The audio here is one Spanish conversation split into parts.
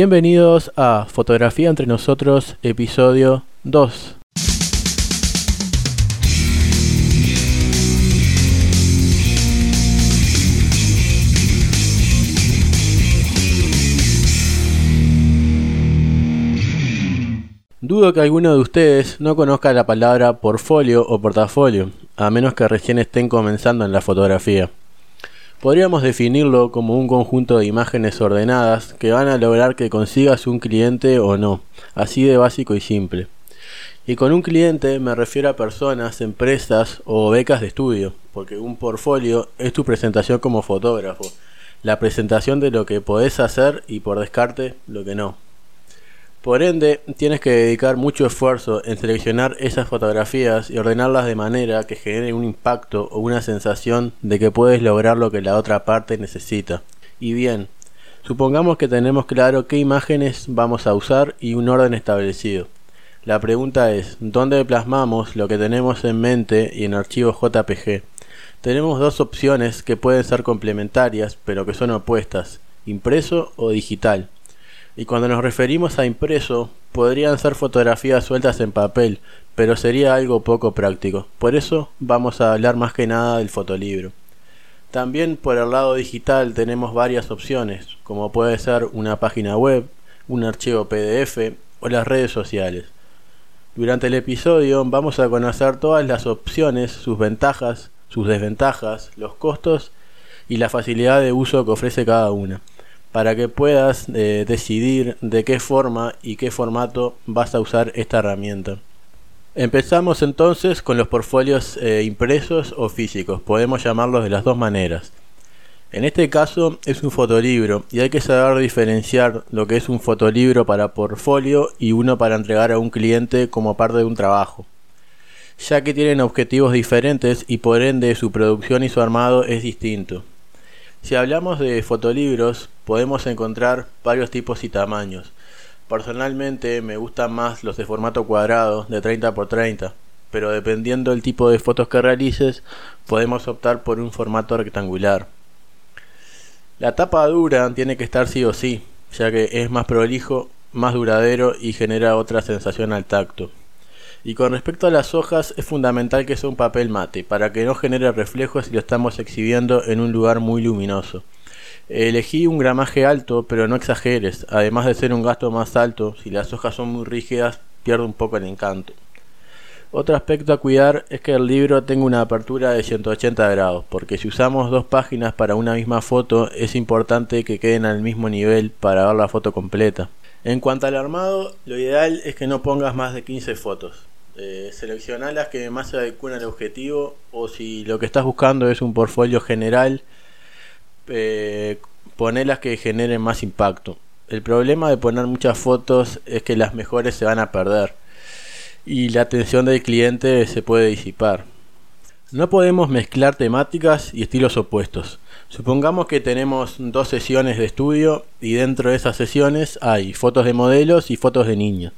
Bienvenidos a Fotografía entre nosotros, episodio 2. Dudo que alguno de ustedes no conozca la palabra portfolio o portafolio, a menos que recién estén comenzando en la fotografía. Podríamos definirlo como un conjunto de imágenes ordenadas que van a lograr que consigas un cliente o no, así de básico y simple. Y con un cliente me refiero a personas, empresas o becas de estudio, porque un portfolio es tu presentación como fotógrafo, la presentación de lo que podés hacer y por descarte lo que no. Por ende, tienes que dedicar mucho esfuerzo en seleccionar esas fotografías y ordenarlas de manera que genere un impacto o una sensación de que puedes lograr lo que la otra parte necesita. Y bien, supongamos que tenemos claro qué imágenes vamos a usar y un orden establecido. La pregunta es, ¿dónde plasmamos lo que tenemos en mente y en archivo JPG? Tenemos dos opciones que pueden ser complementarias, pero que son opuestas, impreso o digital. Y cuando nos referimos a impreso, podrían ser fotografías sueltas en papel, pero sería algo poco práctico. Por eso vamos a hablar más que nada del fotolibro. También por el lado digital tenemos varias opciones, como puede ser una página web, un archivo PDF o las redes sociales. Durante el episodio vamos a conocer todas las opciones, sus ventajas, sus desventajas, los costos y la facilidad de uso que ofrece cada una para que puedas eh, decidir de qué forma y qué formato vas a usar esta herramienta. Empezamos entonces con los portfolios eh, impresos o físicos, podemos llamarlos de las dos maneras. En este caso es un fotolibro y hay que saber diferenciar lo que es un fotolibro para portfolio y uno para entregar a un cliente como parte de un trabajo, ya que tienen objetivos diferentes y por ende su producción y su armado es distinto. Si hablamos de fotolibros, podemos encontrar varios tipos y tamaños. Personalmente me gustan más los de formato cuadrado, de 30 x 30, pero dependiendo del tipo de fotos que realices, podemos optar por un formato rectangular. La tapa dura tiene que estar sí o sí, ya que es más prolijo, más duradero y genera otra sensación al tacto. Y con respecto a las hojas, es fundamental que sea un papel mate, para que no genere reflejos si lo estamos exhibiendo en un lugar muy luminoso. Elegí un gramaje alto, pero no exageres, además de ser un gasto más alto, si las hojas son muy rígidas, pierde un poco el encanto. Otro aspecto a cuidar es que el libro tenga una apertura de 180 grados, porque si usamos dos páginas para una misma foto, es importante que queden al mismo nivel para ver la foto completa. En cuanto al armado, lo ideal es que no pongas más de 15 fotos. Eh, selecciona las que más se adecúen al objetivo o si lo que estás buscando es un portfolio general, eh, poné las que generen más impacto. El problema de poner muchas fotos es que las mejores se van a perder y la atención del cliente se puede disipar. No podemos mezclar temáticas y estilos opuestos. Supongamos que tenemos dos sesiones de estudio y dentro de esas sesiones hay fotos de modelos y fotos de niños.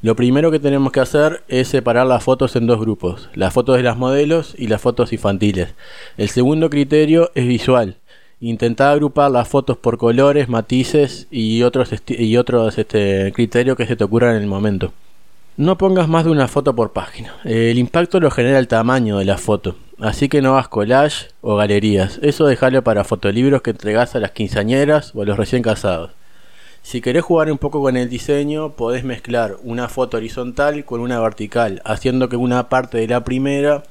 Lo primero que tenemos que hacer es separar las fotos en dos grupos, las fotos de las modelos y las fotos infantiles. El segundo criterio es visual. Intentar agrupar las fotos por colores, matices y otros, y otros este, criterios que se te ocurran en el momento. No pongas más de una foto por página. El impacto lo genera el tamaño de la foto. Así que no hagas collage o galerías. Eso déjalo para fotolibros que entregas a las quinceañeras o a los recién casados. Si querés jugar un poco con el diseño, podés mezclar una foto horizontal con una vertical, haciendo que una parte de la primera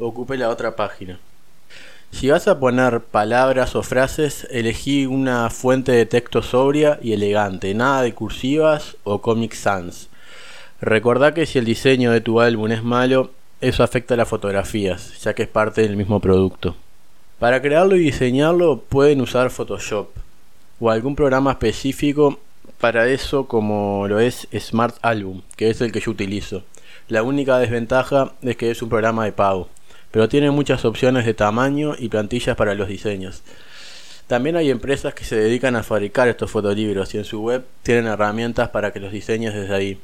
ocupe la otra página. Si vas a poner palabras o frases, elegí una fuente de texto sobria y elegante, nada de cursivas o Comic Sans. Recordá que si el diseño de tu álbum es malo, eso afecta a las fotografías, ya que es parte del mismo producto. Para crearlo y diseñarlo pueden usar Photoshop o algún programa específico para eso como lo es Smart Album, que es el que yo utilizo. La única desventaja es que es un programa de pago, pero tiene muchas opciones de tamaño y plantillas para los diseños. También hay empresas que se dedican a fabricar estos fotolibros y en su web tienen herramientas para que los diseñes desde ahí.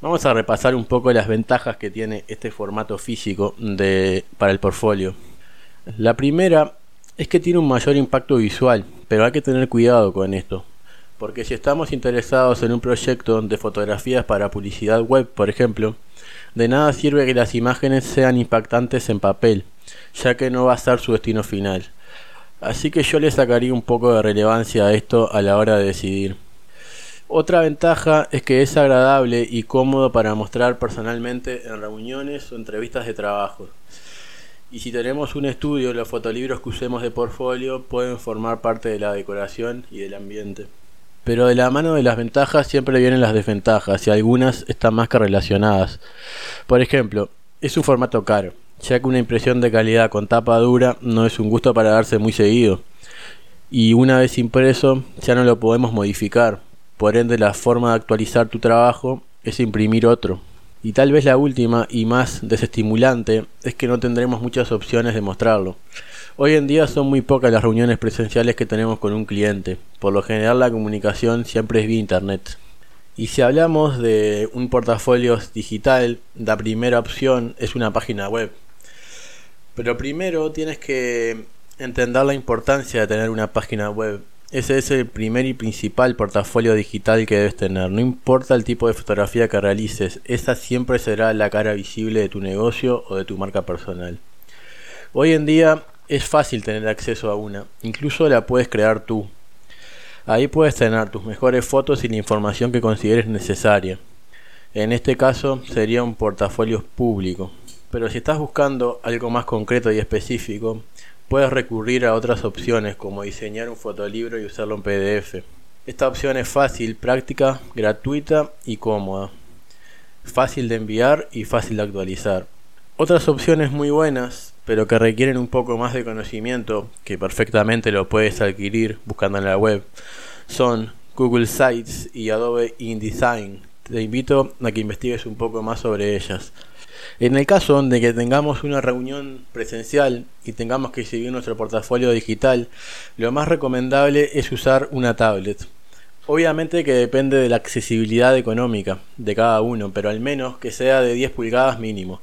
Vamos a repasar un poco las ventajas que tiene este formato físico para el portfolio. La primera es que tiene un mayor impacto visual, pero hay que tener cuidado con esto, porque si estamos interesados en un proyecto de fotografías para publicidad web, por ejemplo, de nada sirve que las imágenes sean impactantes en papel, ya que no va a ser su destino final. Así que yo le sacaría un poco de relevancia a esto a la hora de decidir. Otra ventaja es que es agradable y cómodo para mostrar personalmente en reuniones o entrevistas de trabajo. Y si tenemos un estudio, los fotolibros que usemos de portfolio pueden formar parte de la decoración y del ambiente. Pero de la mano de las ventajas siempre vienen las desventajas y algunas están más que relacionadas. Por ejemplo, es un formato caro, ya que una impresión de calidad con tapa dura no es un gusto para darse muy seguido. Y una vez impreso ya no lo podemos modificar, por ende la forma de actualizar tu trabajo es imprimir otro. Y tal vez la última y más desestimulante es que no tendremos muchas opciones de mostrarlo. Hoy en día son muy pocas las reuniones presenciales que tenemos con un cliente. Por lo general la comunicación siempre es vía internet. Y si hablamos de un portafolio digital, la primera opción es una página web. Pero primero tienes que entender la importancia de tener una página web. Ese es el primer y principal portafolio digital que debes tener. No importa el tipo de fotografía que realices, esa siempre será la cara visible de tu negocio o de tu marca personal. Hoy en día es fácil tener acceso a una, incluso la puedes crear tú. Ahí puedes tener tus mejores fotos y la información que consideres necesaria. En este caso sería un portafolio público. Pero si estás buscando algo más concreto y específico, puedes recurrir a otras opciones como diseñar un fotolibro y usarlo en PDF. Esta opción es fácil, práctica, gratuita y cómoda. Fácil de enviar y fácil de actualizar. Otras opciones muy buenas pero que requieren un poco más de conocimiento, que perfectamente lo puedes adquirir buscando en la web, son Google Sites y Adobe InDesign. Te invito a que investigues un poco más sobre ellas. En el caso de que tengamos una reunión presencial y tengamos que seguir nuestro portafolio digital, lo más recomendable es usar una tablet. Obviamente que depende de la accesibilidad económica de cada uno, pero al menos que sea de 10 pulgadas mínimo.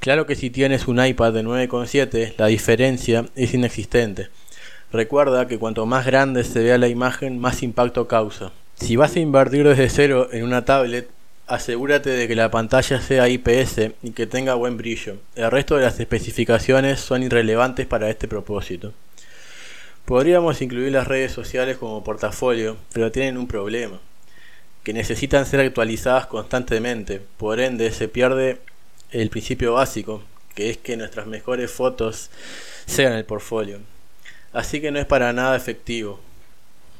Claro que si tienes un iPad de 9,7 la diferencia es inexistente. Recuerda que cuanto más grande se vea la imagen, más impacto causa. Si vas a invertir desde cero en una tablet, asegúrate de que la pantalla sea IPS y que tenga buen brillo. El resto de las especificaciones son irrelevantes para este propósito. Podríamos incluir las redes sociales como portafolio, pero tienen un problema, que necesitan ser actualizadas constantemente, por ende se pierde el principio básico, que es que nuestras mejores fotos sean el portfolio. Así que no es para nada efectivo.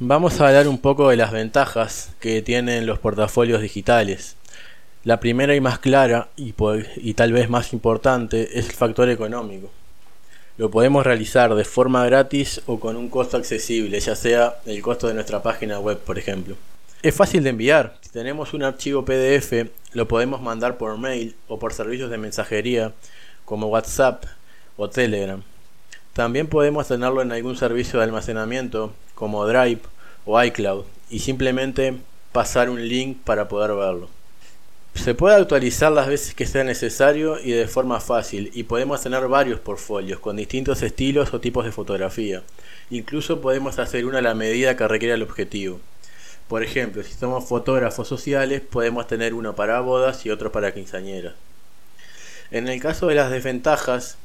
Vamos a hablar un poco de las ventajas que tienen los portafolios digitales. La primera y más clara y, y tal vez más importante es el factor económico. Lo podemos realizar de forma gratis o con un costo accesible, ya sea el costo de nuestra página web, por ejemplo. Es fácil de enviar. Si tenemos un archivo PDF, lo podemos mandar por mail o por servicios de mensajería como WhatsApp o Telegram. También podemos tenerlo en algún servicio de almacenamiento como Drive o iCloud y simplemente pasar un link para poder verlo. Se puede actualizar las veces que sea necesario y de forma fácil y podemos tener varios portfolios con distintos estilos o tipos de fotografía. Incluso podemos hacer una a la medida que requiera el objetivo. Por ejemplo, si somos fotógrafos sociales, podemos tener uno para bodas y otro para quinceañeras. En el caso de las desventajas,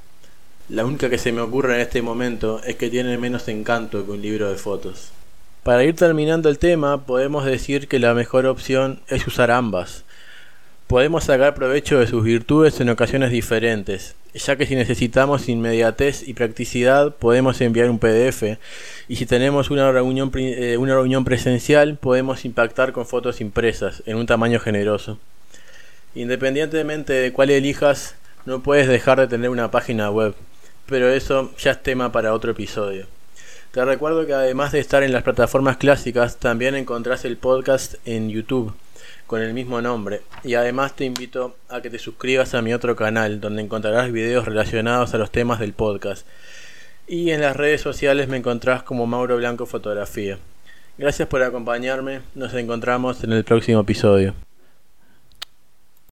la única que se me ocurre en este momento es que tiene menos encanto que un libro de fotos. Para ir terminando el tema, podemos decir que la mejor opción es usar ambas. Podemos sacar provecho de sus virtudes en ocasiones diferentes, ya que si necesitamos inmediatez y practicidad podemos enviar un PDF y si tenemos una reunión, eh, una reunión presencial podemos impactar con fotos impresas en un tamaño generoso. Independientemente de cuál elijas, no puedes dejar de tener una página web, pero eso ya es tema para otro episodio. Te recuerdo que además de estar en las plataformas clásicas, también encontrás el podcast en YouTube con el mismo nombre. Y además te invito a que te suscribas a mi otro canal, donde encontrarás videos relacionados a los temas del podcast. Y en las redes sociales me encontrás como Mauro Blanco Fotografía. Gracias por acompañarme, nos encontramos en el próximo episodio.